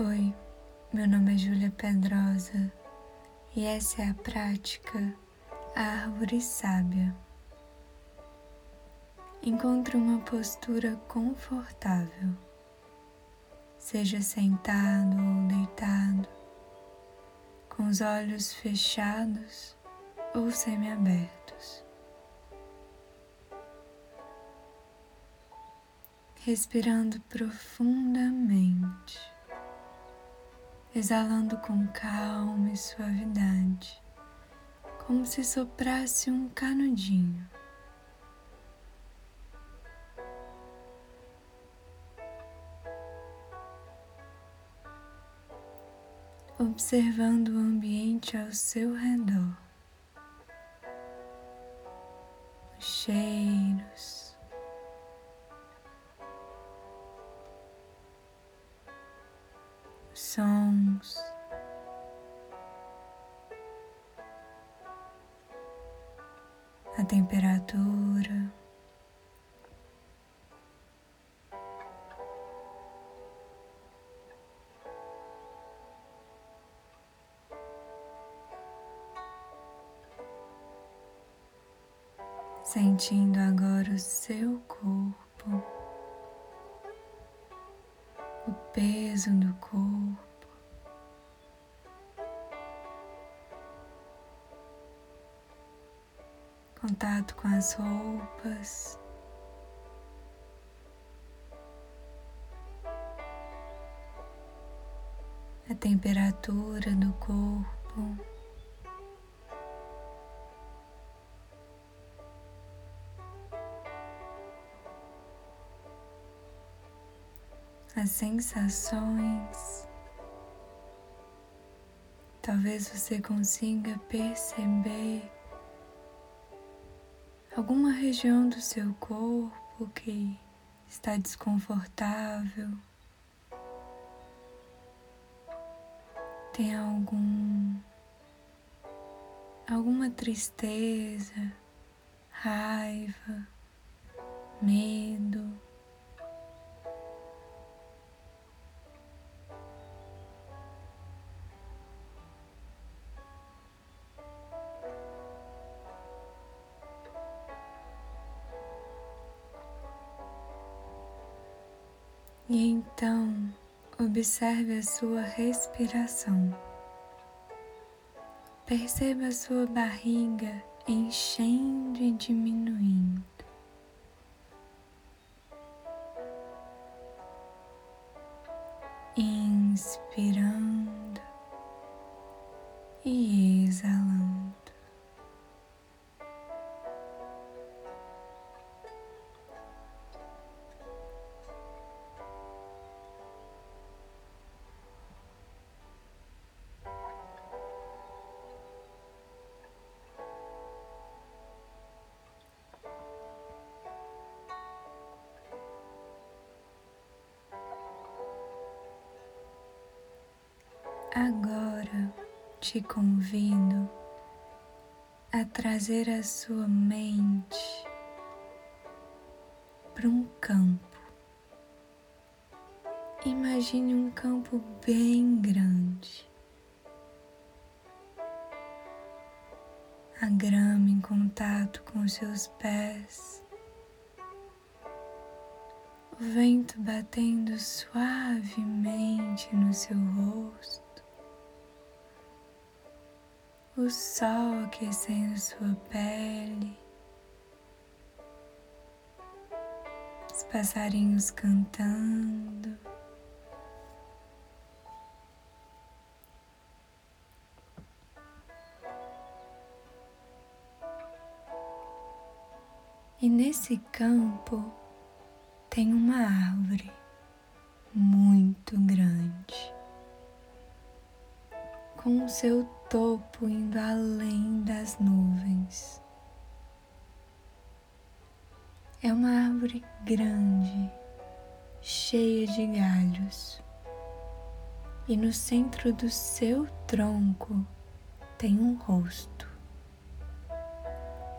Oi, meu nome é Júlia Pedrosa e essa é a prática Árvore Sábia. Encontre uma postura confortável, seja sentado ou deitado, com os olhos fechados ou semiabertos. Respirando profundamente exalando com calma e suavidade, como se soprasse um canudinho. Observando o ambiente ao seu redor, os cheiros, sons. A temperatura. Sentindo agora o seu corpo. Peso do corpo. Contato com as roupas. A temperatura do corpo. As sensações. Talvez você consiga perceber alguma região do seu corpo que está desconfortável. Tem algum alguma tristeza, raiva, medo. Então observe a sua respiração. Perceba a sua barriga enchendo e diminuindo. Inspirando e exalando. Agora te convido a trazer a sua mente para um campo. Imagine um campo bem grande. A grama em contato com os seus pés. O vento batendo suavemente no seu rosto o sol aquecendo sua pele, os passarinhos cantando. E nesse campo tem uma árvore muito grande, com o seu topo indo além das nuvens. É uma árvore grande, cheia de galhos, e no centro do seu tronco tem um rosto,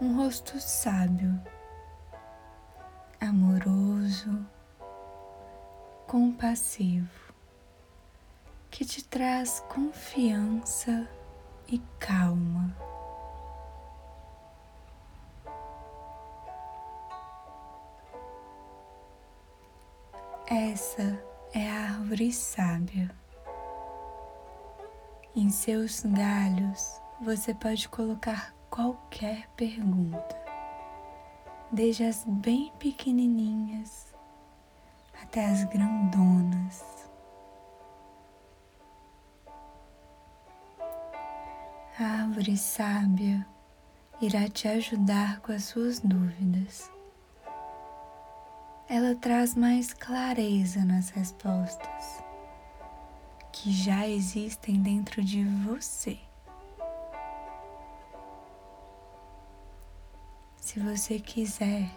um rosto sábio, amoroso, compassivo, que te traz confiança e calma. Essa é a árvore sábia. Em seus galhos você pode colocar qualquer pergunta, desde as bem pequenininhas até as grandonas. A árvore sábia irá te ajudar com as suas dúvidas ela traz mais clareza nas respostas que já existem dentro de você. Se você quiser,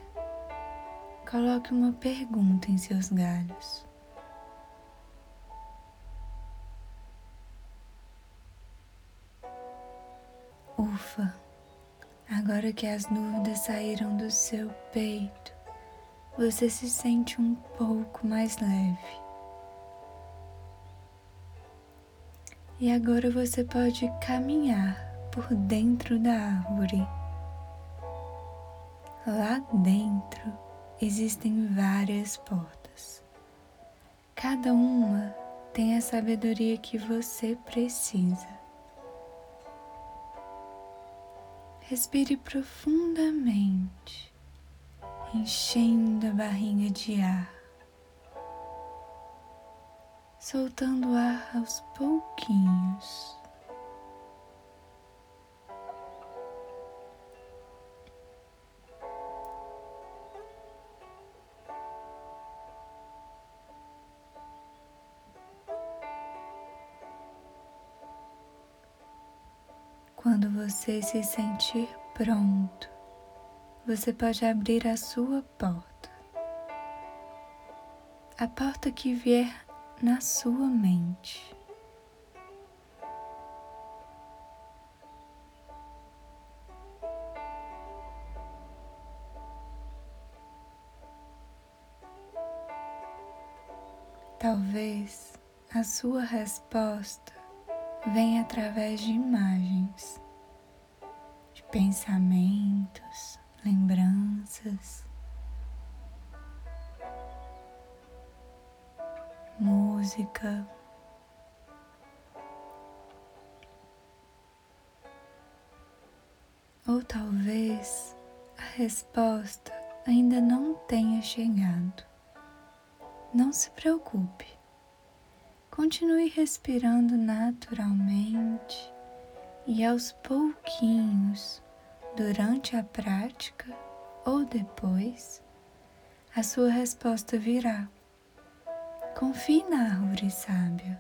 coloque uma pergunta em seus galhos. Ufa, agora que as dúvidas saíram do seu peito, você se sente um pouco mais leve. E agora você pode caminhar por dentro da árvore. Lá dentro existem várias portas. Cada uma tem a sabedoria que você precisa. Respire profundamente enchendo a barriga de ar, soltando o ar aos pouquinhos. Quando você se sentir pronto, você pode abrir a sua porta. A porta que vier na sua mente. Talvez a sua resposta venha através de imagens, de pensamentos, lembranças, música. Ou talvez a resposta ainda não tenha chegado. Não se preocupe. Continue respirando naturalmente e aos pouquinhos durante a prática ou depois, a sua resposta virá. Confie na árvore sábia.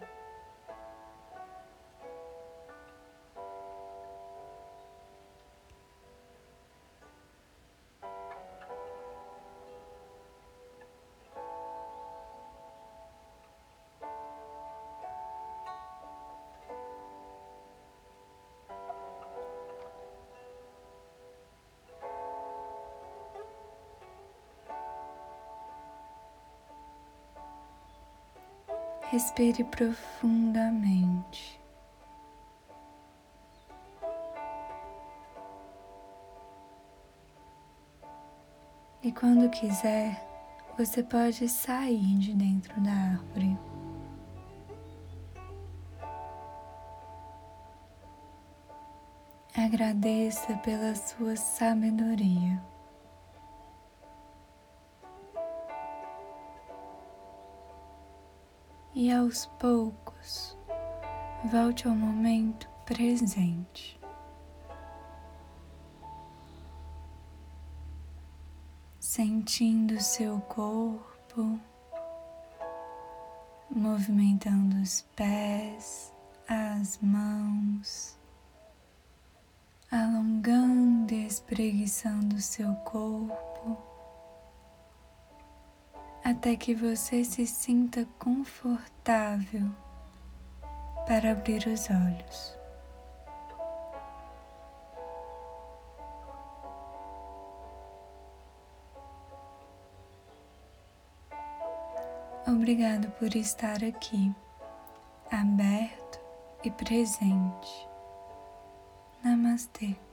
Respire profundamente. E quando quiser, você pode sair de dentro da árvore. Agradeça pela sua sabedoria. E aos poucos volte ao momento presente. Sentindo seu corpo, movimentando os pés, as mãos, alongando e espreguiçando seu corpo até que você se sinta confortável para abrir os olhos. Obrigado por estar aqui. aberto e presente. Namastê.